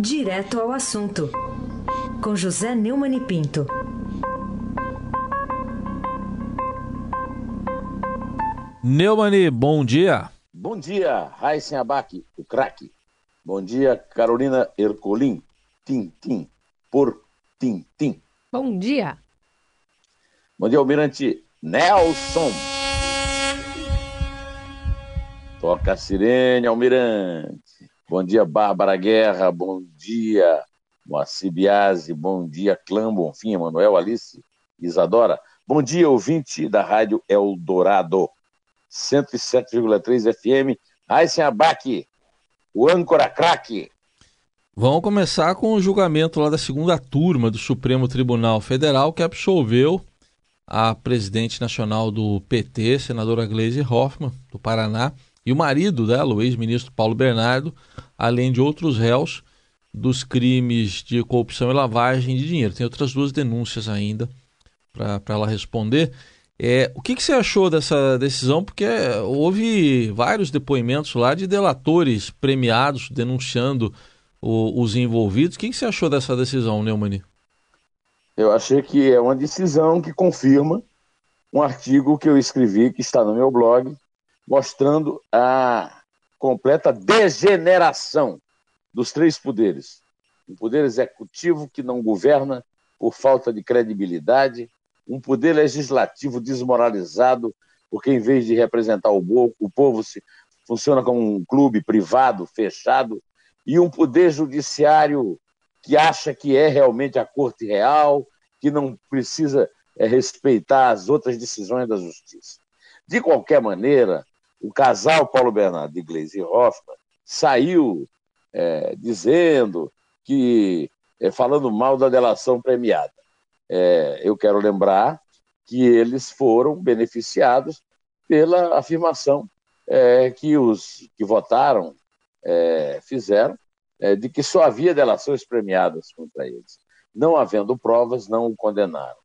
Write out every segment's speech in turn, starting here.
Direto ao assunto, com José Neumann e Pinto. Neumani, bom dia. Bom dia, Raíssen Abac, o craque. Bom dia, Carolina Ercolim, Tintim, por Tintim. Bom dia. Bom dia, Almirante Nelson. Toca a sirene, Almirante. Bom dia, Bárbara Guerra. Bom dia, Moacir Biasi. Bom dia, Clã Bonfim, Emanuel, Alice, Isadora. Bom dia, ouvinte da Rádio Eldorado. 107,3 FM. Aysen Abac, o âncora craque. Vamos começar com o julgamento lá da segunda turma do Supremo Tribunal Federal que absolveu a presidente nacional do PT, senadora Gleisi Hoffmann, do Paraná, e o marido dela, o ex-ministro Paulo Bernardo, além de outros réus dos crimes de corrupção e lavagem de dinheiro. Tem outras duas denúncias ainda para ela responder. É, o que, que, você achou dessa decisão? Porque houve vários depoimentos lá de delatores premiados denunciando o, os envolvidos. O que, que, você achou dessa decisão, Neumani? Eu achei que é uma decisão que confirma um artigo que eu escrevi, que está no meu blog, mostrando a completa degeneração dos três poderes. Um poder executivo que não governa por falta de credibilidade, um poder legislativo desmoralizado, porque em vez de representar o povo, o povo se, funciona como um clube privado, fechado, e um poder judiciário que acha que é realmente a corte real, que não precisa é, respeitar as outras decisões da justiça. De qualquer maneira, o casal Paulo Bernardo de Gleisi Hoffmann saiu é, dizendo que, é, falando mal da delação premiada. É, eu quero lembrar que eles foram beneficiados pela afirmação é, que os que votaram é, fizeram é, de que só havia delações premiadas contra eles. Não havendo provas, não o condenaram.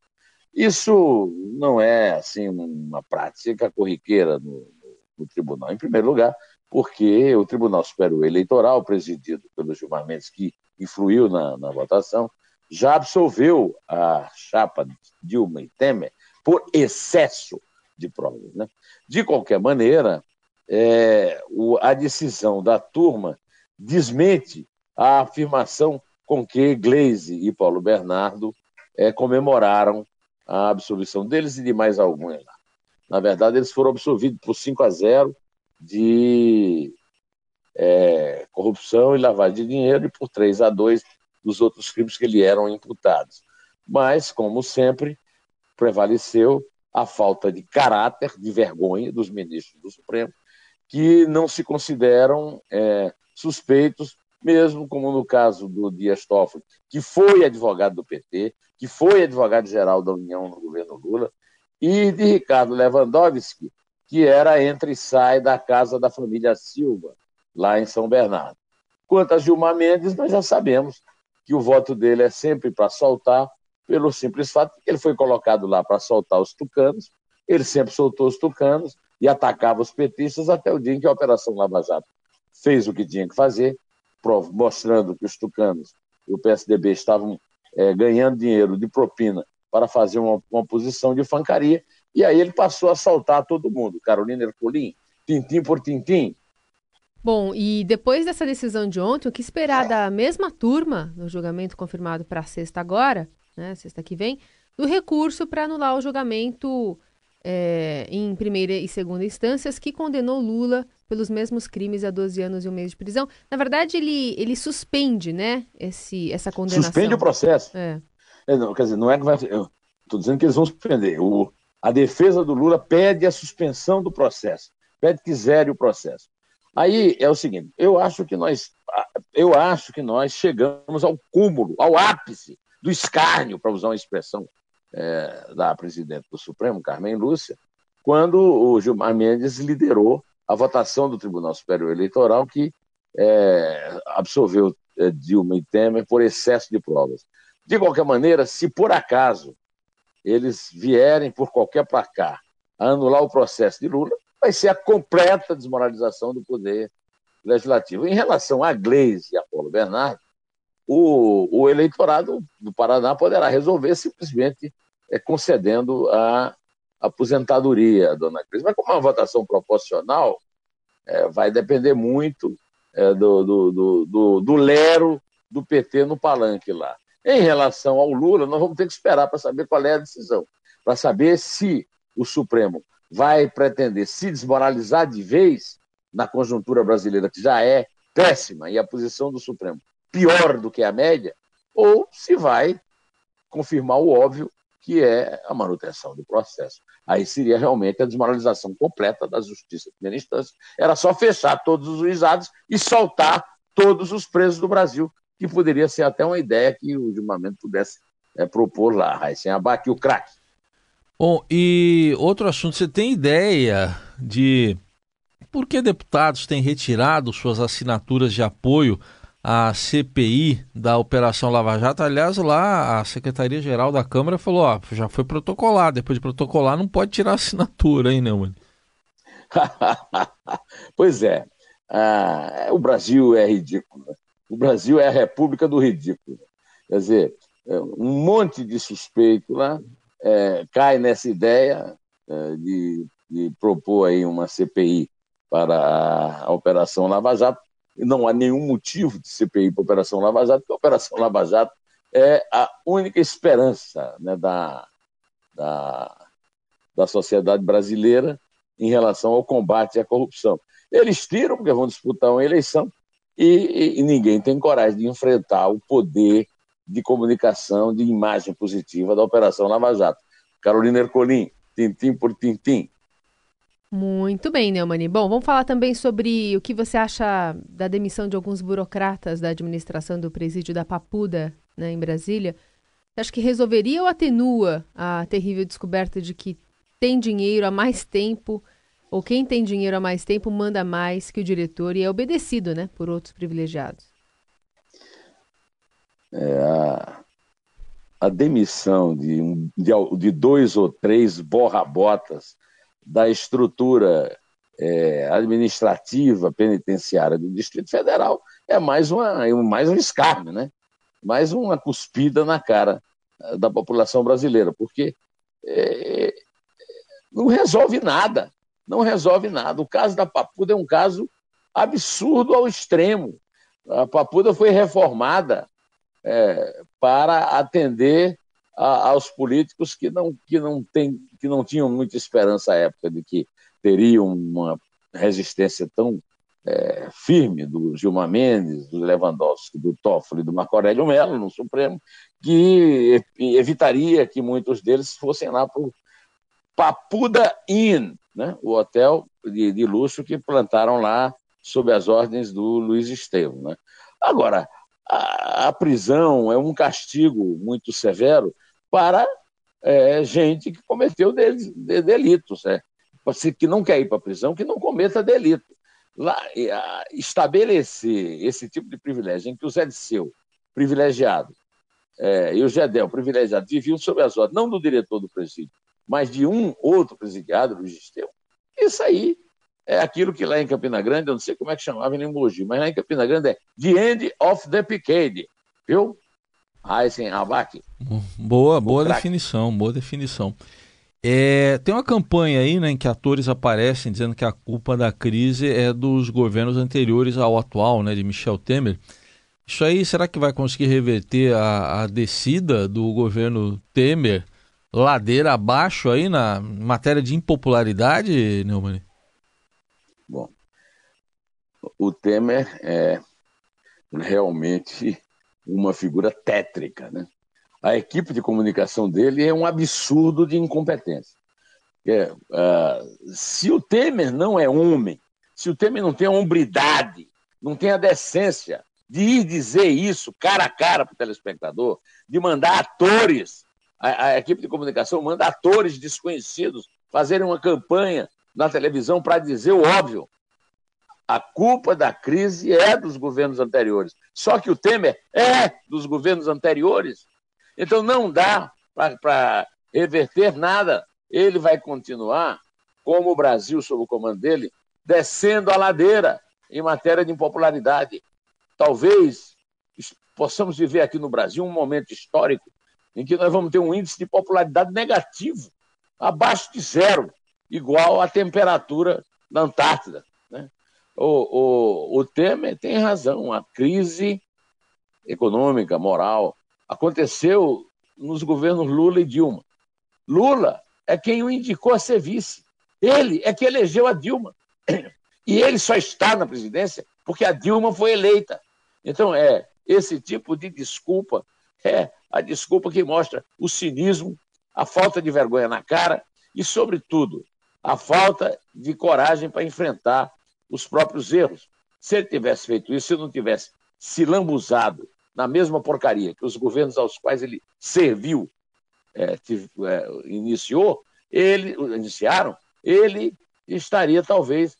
Isso não é assim uma prática corriqueira no, no tribunal, em primeiro lugar, porque o Tribunal Superior Eleitoral, presidido pelo Gilmar Mendes, que influiu na, na votação, já absolveu a chapa Dilma e Temer por excesso de provas. Né? De qualquer maneira, é, o, a decisão da turma desmente a afirmação com que Gleisi e Paulo Bernardo é, comemoraram a absolvição deles e de mais alguns. Na verdade, eles foram absolvidos por 5 a 0 de é, corrupção e lavagem de dinheiro e por 3 a 2 dos outros crimes que lhe eram imputados. Mas, como sempre, prevaleceu a falta de caráter, de vergonha dos ministros do Supremo, que não se consideram é, suspeitos, mesmo como no caso do Dias Toffoli, que foi advogado do PT, que foi advogado-geral da União no governo Lula, e de Ricardo Lewandowski, que era entra e sai da casa da família Silva, lá em São Bernardo. Quanto a Gilmar Mendes, nós já sabemos que o voto dele é sempre para soltar, pelo simples fato que ele foi colocado lá para soltar os tucanos, ele sempre soltou os tucanos e atacava os petistas até o dia em que a Operação Lava Jato fez o que tinha que fazer, mostrando que os tucanos e o PSDB estavam é, ganhando dinheiro de propina para fazer uma, uma posição de fancaria, e aí ele passou a assaltar todo mundo, Carolina Ercolim, tintim por tintim. Bom, e depois dessa decisão de ontem, o que esperar da mesma turma, no julgamento confirmado para sexta agora, né, sexta que vem, do recurso para anular o julgamento é, em primeira e segunda instâncias que condenou Lula pelos mesmos crimes a 12 anos e um mês de prisão. Na verdade, ele, ele suspende, né, esse, essa condenação. Suspende o processo. É. É, não, quer dizer, não é que vai. Estou dizendo que eles vão suspender. O, a defesa do Lula pede a suspensão do processo, pede que zere o processo. Aí é o seguinte: eu acho que nós, eu acho que nós chegamos ao cúmulo, ao ápice do escárnio, para usar uma expressão é, da presidente do Supremo, Carmen Lúcia, quando o Gilmar Mendes liderou a votação do Tribunal Superior Eleitoral que é, absolveu é, Dilma e Temer por excesso de provas. De qualquer maneira, se por acaso eles vierem por qualquer placar a anular o processo de Lula, vai ser a completa desmoralização do poder legislativo. Em relação a Gleisi e a Paulo Bernardo, o, o eleitorado do Paraná poderá resolver simplesmente é, concedendo a aposentadoria, dona Cris. Mas como é uma votação proporcional, é, vai depender muito é, do, do, do, do, do lero do PT no palanque lá. Em relação ao Lula, nós vamos ter que esperar para saber qual é a decisão, para saber se o Supremo vai pretender se desmoralizar de vez na conjuntura brasileira, que já é péssima, e a posição do Supremo pior do que a média, ou se vai confirmar o óbvio, que é a manutenção do processo. Aí seria realmente a desmoralização completa da justiça de primeira instância. Era só fechar todos os juizados e soltar todos os presos do Brasil, que poderia ser até uma ideia que o julgamento pudesse é, propor lá. Sem abaque o craque. Bom, e outro assunto, você tem ideia de por que deputados têm retirado suas assinaturas de apoio à CPI da Operação Lava Jato. Aliás, lá a Secretaria-Geral da Câmara falou: ó, já foi protocolar, depois de protocolar não pode tirar assinatura, hein, não, mano? pois é. Ah, o Brasil é ridículo. O Brasil é a república do ridículo. Quer dizer, é, um monte de suspeito lá é, cai nessa ideia é, de, de propor aí uma CPI para a Operação Lava Jato, não há nenhum motivo de CPI para a Operação Lava Jato, porque a Operação Lava Jato é a única esperança né, da, da, da sociedade brasileira em relação ao combate à corrupção. Eles tiram, porque vão disputar uma eleição, e, e, ninguém tem coragem de enfrentar o poder de comunicação, de imagem positiva da Operação Lava Jato. Carolina Ercolim, tintim por tintim, muito bem, Neumani. Bom, vamos falar também sobre o que você acha da demissão de alguns burocratas da administração do presídio da Papuda, né, em Brasília. Você acha que resolveria ou atenua a terrível descoberta de que tem dinheiro há mais tempo, ou quem tem dinheiro há mais tempo manda mais que o diretor e é obedecido né, por outros privilegiados? É, a, a demissão de, de, de dois ou três borrabotas da estrutura é, administrativa penitenciária do Distrito Federal é mais, uma, mais um escárnio, né? mais uma cuspida na cara é, da população brasileira, porque é, não resolve nada, não resolve nada. O caso da Papuda é um caso absurdo ao extremo. A Papuda foi reformada é, para atender a, aos políticos que não, que, não tem, que não tinham muita esperança à época de que teriam uma resistência tão é, firme do Gilmar Mendes, do Lewandowski, do Toffoli do Marco Aurélio Mello no Supremo, que evitaria que muitos deles fossem lá para o Papuda Inn, né? o hotel de, de, luxo que plantaram lá sob as ordens do Luiz Estevam. Né? Agora, a, a prisão é um castigo muito severo para é, gente que cometeu delitos. Né? Você que não quer ir para a prisão, que não cometa delito. Lá, estabelecer esse tipo de privilégio em que o Zé Disseu, privilegiado, é, e o Gedel, privilegiado, viviam sob as ordens, não do diretor do presídio, mas de um outro presidiado, Luiz Esteu. Isso aí é aquilo que lá em Campina Grande, eu não sei como é que chamava em Mogi, mas lá em Campina Grande é The End of the Picade, viu? Heisen Abac. Boa, boa definição, boa definição. É, tem uma campanha aí né, em que atores aparecem dizendo que a culpa da crise é dos governos anteriores ao atual, né, de Michel Temer. Isso aí, será que vai conseguir reverter a, a descida do governo Temer ladeira abaixo aí na matéria de impopularidade, Neumann? Bom, o Temer é realmente uma figura tétrica. Né? A equipe de comunicação dele é um absurdo de incompetência. É, uh, se o Temer não é homem, se o Temer não tem a hombridade, não tem a decência de ir dizer isso cara a cara para o telespectador, de mandar atores, a, a equipe de comunicação manda atores desconhecidos fazerem uma campanha na televisão para dizer o óbvio, a culpa da crise é dos governos anteriores. Só que o Temer é dos governos anteriores. Então não dá para reverter nada. Ele vai continuar, como o Brasil, sob o comando dele, descendo a ladeira em matéria de impopularidade. Talvez possamos viver aqui no Brasil um momento histórico em que nós vamos ter um índice de popularidade negativo, abaixo de zero, igual à temperatura da Antártida. Né? O, o, o Temer tem razão, a crise econômica, moral, aconteceu nos governos Lula e Dilma. Lula é quem o indicou a ser vice. Ele é que elegeu a Dilma. E ele só está na presidência porque a Dilma foi eleita. Então, é esse tipo de desculpa é a desculpa que mostra o cinismo, a falta de vergonha na cara e, sobretudo, a falta de coragem para enfrentar os próprios erros. Se ele tivesse feito isso, se não tivesse se lambuzado na mesma porcaria que os governos aos quais ele serviu, é, é, iniciou, ele iniciaram, ele estaria talvez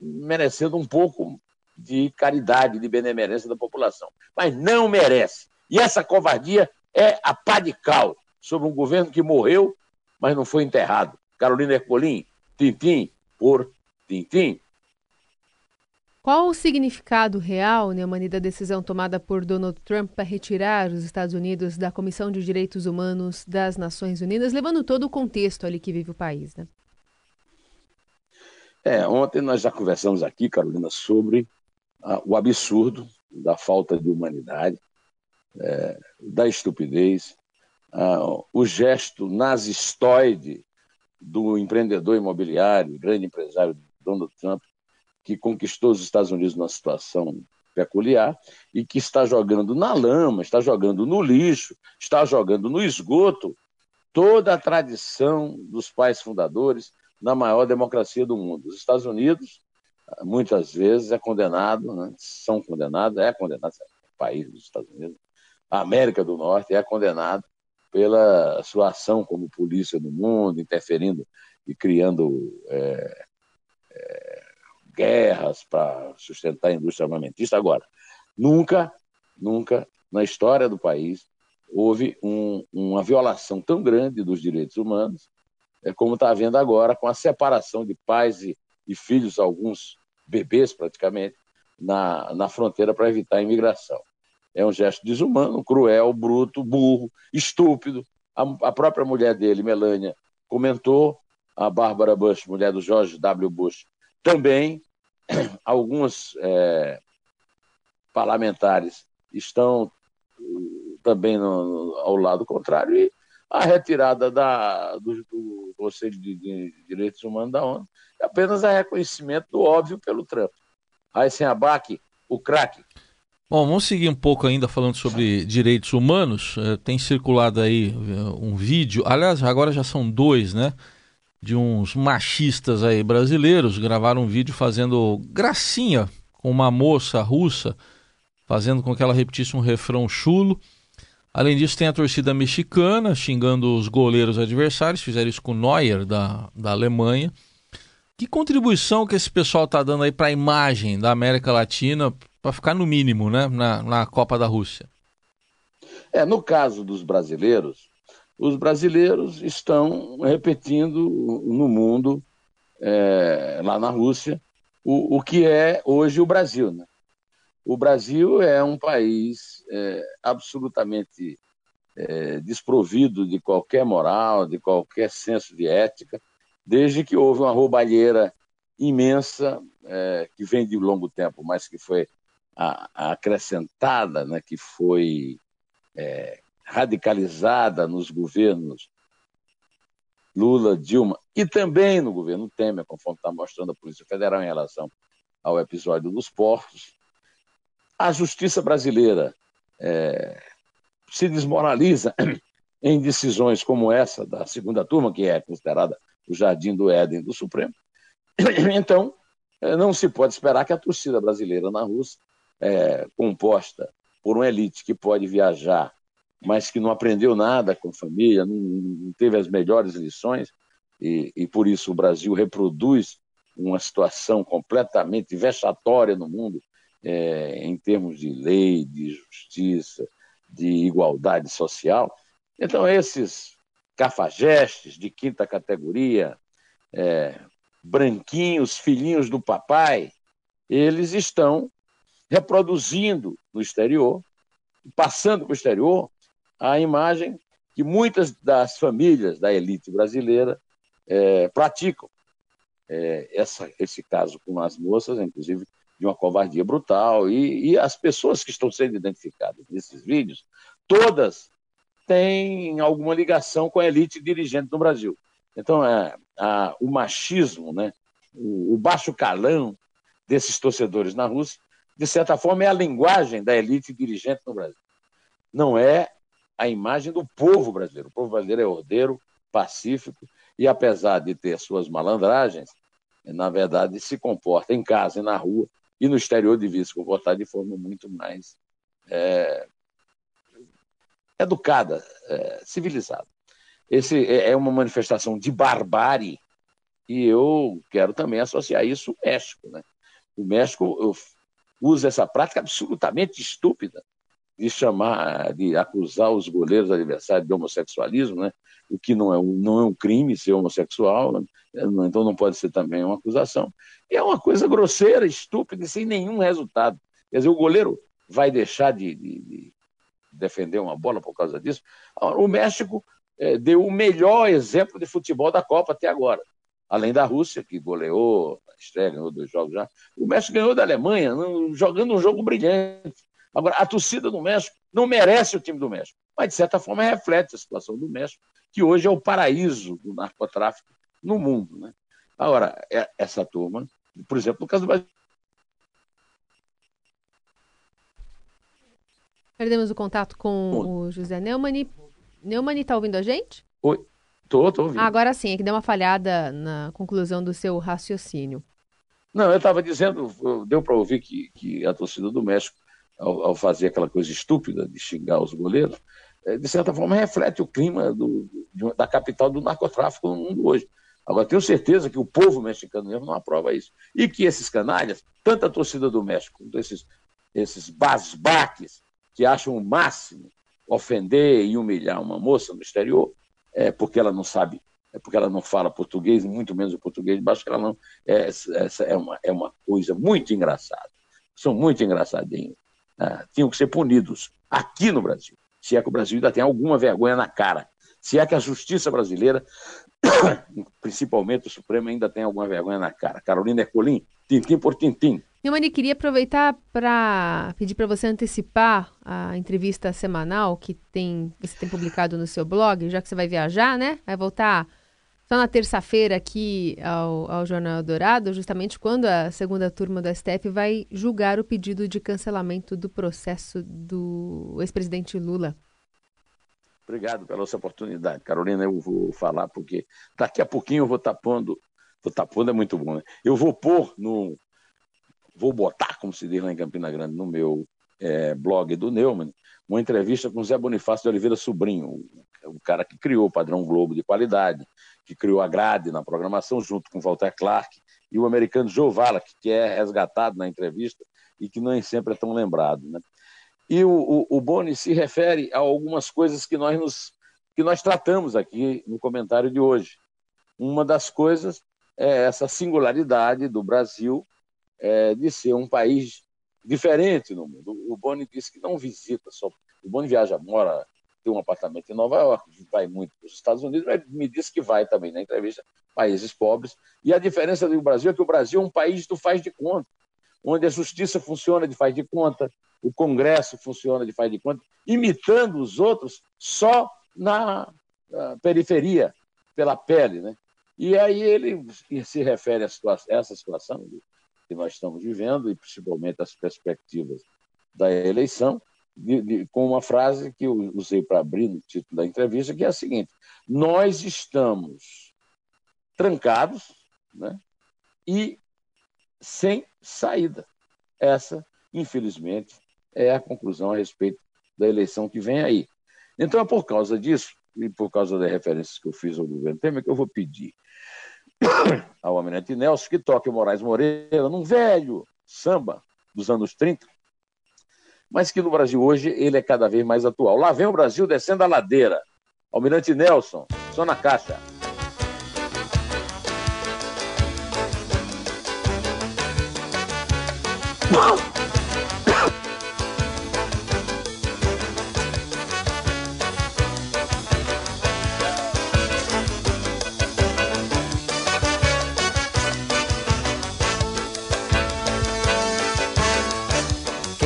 merecendo um pouco de caridade, de benemerência da população. Mas não merece. E essa covardia é a pá de cal sobre um governo que morreu, mas não foi enterrado. Carolina Ercolim, tintim por tintim. Qual o significado real, Neumani, da decisão tomada por Donald Trump para retirar os Estados Unidos da Comissão de Direitos Humanos das Nações Unidas, levando todo o contexto ali que vive o país, né? É, ontem nós já conversamos aqui, Carolina, sobre ah, o absurdo da falta de humanidade, é, da estupidez, ah, o gesto nazistoide do empreendedor imobiliário, grande empresário Donald Trump, que conquistou os Estados Unidos numa situação peculiar e que está jogando na lama, está jogando no lixo, está jogando no esgoto toda a tradição dos pais fundadores da maior democracia do mundo. Os Estados Unidos, muitas vezes, é condenado, né? são condenados, é condenado, é o país dos Estados Unidos, a América do Norte é condenado pela sua ação como polícia no mundo, interferindo e criando é, é, guerras para sustentar a indústria armamentista. Agora, nunca, nunca na história do país houve um, uma violação tão grande dos direitos humanos é como está havendo agora com a separação de pais e, e filhos, alguns bebês praticamente, na, na fronteira para evitar a imigração. É um gesto desumano, cruel, bruto, burro, estúpido. A, a própria mulher dele, Melania, comentou, a Bárbara Bush, mulher do George W. Bush, também. Alguns é, parlamentares estão uh, também no, no, ao lado contrário e a retirada da, do, do Conselho de, de, Direitos Humanos da ONU é apenas a reconhecimento do óbvio pelo Trump. Aysen Abac, o craque. Bom, vamos seguir um pouco ainda falando sobre direitos humanos. É, tem circulado aí é, um vídeo, aliás, agora já são dois, né? De uns machistas aí brasileiros gravaram um vídeo fazendo gracinha com uma moça russa, fazendo com que ela repetisse um refrão chulo. Além disso, tem a torcida mexicana xingando os goleiros adversários, fizeram isso com o Neuer, da, da Alemanha. Que contribuição que esse pessoal está dando aí para a imagem da América Latina, para ficar no mínimo, né, na, na Copa da Rússia? É, no caso dos brasileiros, os brasileiros estão repetindo no mundo, é, lá na Rússia, o, o que é hoje o Brasil. Né? O Brasil é um país é, absolutamente é, desprovido de qualquer moral, de qualquer senso de ética, desde que houve uma roubalheira imensa, é, que vem de longo tempo, mas que foi a, a acrescentada, né, que foi é, radicalizada nos governos Lula, Dilma e também no governo Temer, conforme está mostrando a Polícia Federal em relação ao episódio dos portos, a justiça brasileira é, se desmoraliza em decisões como essa da segunda turma, que é considerada o jardim do Éden do Supremo. Então, é, não se pode esperar que a torcida brasileira na Rússia, é, composta por uma elite que pode viajar, mas que não aprendeu nada com a família, não, não teve as melhores lições, e, e por isso o Brasil reproduz uma situação completamente vexatória no mundo, é, em termos de lei, de justiça, de igualdade social. Então, esses cafajestes de quinta categoria, é, branquinhos, filhinhos do papai, eles estão reproduzindo no exterior passando para o exterior a imagem que muitas das famílias da elite brasileira é, praticam. É, essa, esse caso com as moças, inclusive, de uma covardia brutal, e, e as pessoas que estão sendo identificadas nesses vídeos, todas têm alguma ligação com a elite dirigente do Brasil. Então, é, a, o machismo, né, o, o baixo calão desses torcedores na Rússia, de certa forma, é a linguagem da elite dirigente no Brasil. Não é a imagem do povo brasileiro. O povo brasileiro é ordeiro, pacífico, e apesar de ter suas malandragens, na verdade se comporta em casa e na rua e no exterior devia se comportar de forma muito mais é, educada, é, civilizada. Esse é, é uma manifestação de barbárie e eu quero também associar isso ao México. Né? O México usa essa prática absolutamente estúpida de chamar, de acusar os goleiros adversários de homossexualismo, né? o que não é, não é um crime ser homossexual, né? então não pode ser também uma acusação. E é uma coisa grosseira, estúpida e sem nenhum resultado. Quer dizer, o goleiro vai deixar de, de, de defender uma bola por causa disso? O México é, deu o melhor exemplo de futebol da Copa até agora. Além da Rússia, que goleou na estreia, ganhou dois jogos já. O México ganhou da Alemanha, jogando um jogo brilhante. Agora, a torcida do México não merece o time do México, mas de certa forma reflete a situação do México, que hoje é o paraíso do narcotráfico no mundo. Né? Agora, é, essa turma, por exemplo, no caso do Brasil. Perdemos o contato com o José Neumann. Neumann está ouvindo a gente? Oi, estou, estou ouvindo. Ah, agora sim, é que deu uma falhada na conclusão do seu raciocínio. Não, eu estava dizendo, deu para ouvir que, que a torcida do México ao, ao, fazer aquela coisa estúpida de xingar os goleiros, é, de certa forma reflete o clima do, da capital do narcotráfico no mundo hoje. Agora, tenho certeza que o povo mexicano mesmo não aprova isso. E que esses canalhas, tanto a torcida do México quanto esses, esses basbaques que acham o máximo ofender e humilhar uma moça no exterior, é porque ela não sabe, é porque ela não fala português, muito menos o português, acho que ela não. É, essa é uma, é uma coisa muito engraçada. São muito engraçadinhos. Ah, tinham que ser punidos aqui no Brasil, se é que o Brasil ainda tem alguma vergonha na cara, se é que a justiça brasileira, principalmente o Supremo, ainda tem alguma vergonha na cara. Carolina Ercolim, tintim por tintim. Neumani, queria aproveitar para pedir para você antecipar a entrevista semanal que tem, você tem publicado no seu blog, já que você vai viajar, né? Vai voltar só na terça-feira aqui ao, ao Jornal Dourado, justamente quando a segunda turma do STF vai julgar o pedido de cancelamento do processo do ex-presidente Lula. Obrigado pela sua oportunidade, Carolina. Eu vou falar porque daqui a pouquinho eu vou estar pondo. Vou estar pondo é muito bom, né? Eu vou pôr no. Vou botar, como se diz lá em Campina Grande, no meu é, blog do Neumann, uma entrevista com Zé Bonifácio de Oliveira Sobrinho, o cara que criou o padrão Globo de qualidade, que criou a grade na programação, junto com Walter Clark, e o americano Joe Wallach, que é resgatado na entrevista e que nem sempre é tão lembrado. Né? E o, o, o Boni se refere a algumas coisas que nós, nos, que nós tratamos aqui no comentário de hoje. Uma das coisas é essa singularidade do Brasil é, de ser um país diferente no mundo. O Boni disse que não visita só. O Boni viaja, mora tem um apartamento em Nova York, vai muito para os Estados Unidos, mas me disse que vai também na entrevista, países pobres. E a diferença do Brasil é que o Brasil é um país do faz de conta, onde a justiça funciona de faz de conta, o Congresso funciona de faz de conta, imitando os outros só na, periferia, pela pele. Né? E aí ele se refere a, situação, essa situação que nós estamos vivendo, e principalmente as perspectivas da eleição, de, de, com uma frase que eu usei para abrir no título da entrevista, que é a seguinte: nós estamos trancados né, e sem saída. Essa, infelizmente, é a conclusão a respeito da eleição que vem aí. Então, é por causa disso, e por causa das referências que eu fiz ao governo Temer, que eu vou pedir ao Almirante Nelson que toque o Moraes Moreira num velho samba dos anos 30, mas que no Brasil hoje ele é cada vez mais atual. Lá vem o Brasil descendo a ladeira. Almirante Nelson, só na caixa.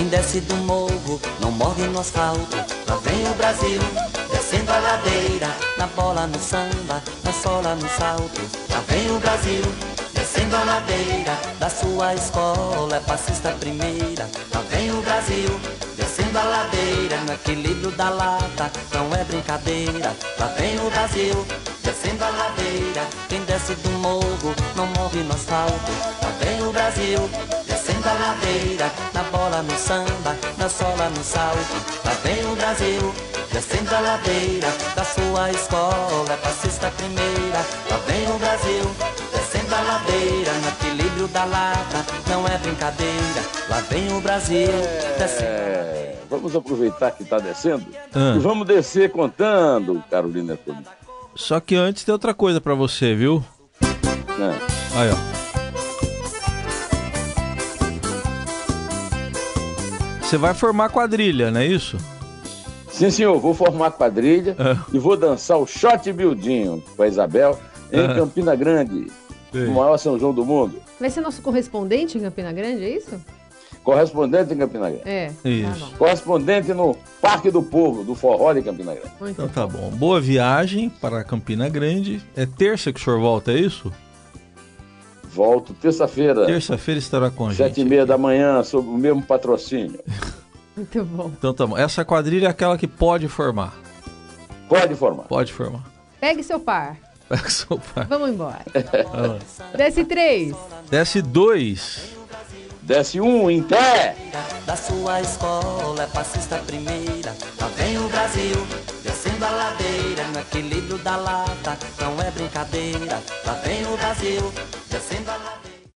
Quem desce do morro não morre no asfalto. Lá vem o Brasil, descendo a ladeira. Na bola, no samba, na sola, no salto. Lá vem o Brasil, descendo a ladeira. Da sua escola é passista primeira. Lá vem o Brasil, descendo a ladeira. No equilíbrio da lata, não é brincadeira. Lá vem o Brasil, descendo a ladeira. Quem desce do morro não morre no asfalto. Lá vem o Brasil descendo a ladeira, na bola, no samba, na sola, no salto. Lá vem o Brasil, descendo a ladeira, da sua escola, é passista primeira. Lá vem o Brasil, descendo a ladeira, no equilíbrio da lata, não é brincadeira. Lá vem o Brasil, descendo. É, vamos aproveitar que está descendo Ah. e vamos descer contando, Carolina. Só que antes tem outra coisa pra você, viu? Né? Aí, ó. Você vai formar quadrilha, não é isso? Sim, senhor, vou formar quadrilha Ah. e vou dançar o shot buildinho com a Isabel em Ah. Campina Grande, Sei. o maior São João do mundo. Vai ser nosso correspondente em Campina Grande, é isso? Correspondente em Campina Grande. É. Isso. Tá bom. Correspondente no Parque do Povo, do Forró de Campina Grande. Muito Então tá bom. Boa viagem para Campina Grande. É terça que o senhor volta, é isso? Volto terça-feira, Terça-feira estará com a sete gente. e meia da manhã, sob o mesmo patrocínio. Muito bom. Então tá bom. Essa quadrilha é aquela que pode formar. Pode formar. Pode formar. Pegue seu par. Pega seu pai. Vamos embora. Lá. Desce três. Desce dois. Desce um em pé. da sua escola é passista primeira. Vem o Brasil descendo a ladeira no equilíbrio da lata, não é brincadeira. Lá vem o Brasil descendo a ladeira.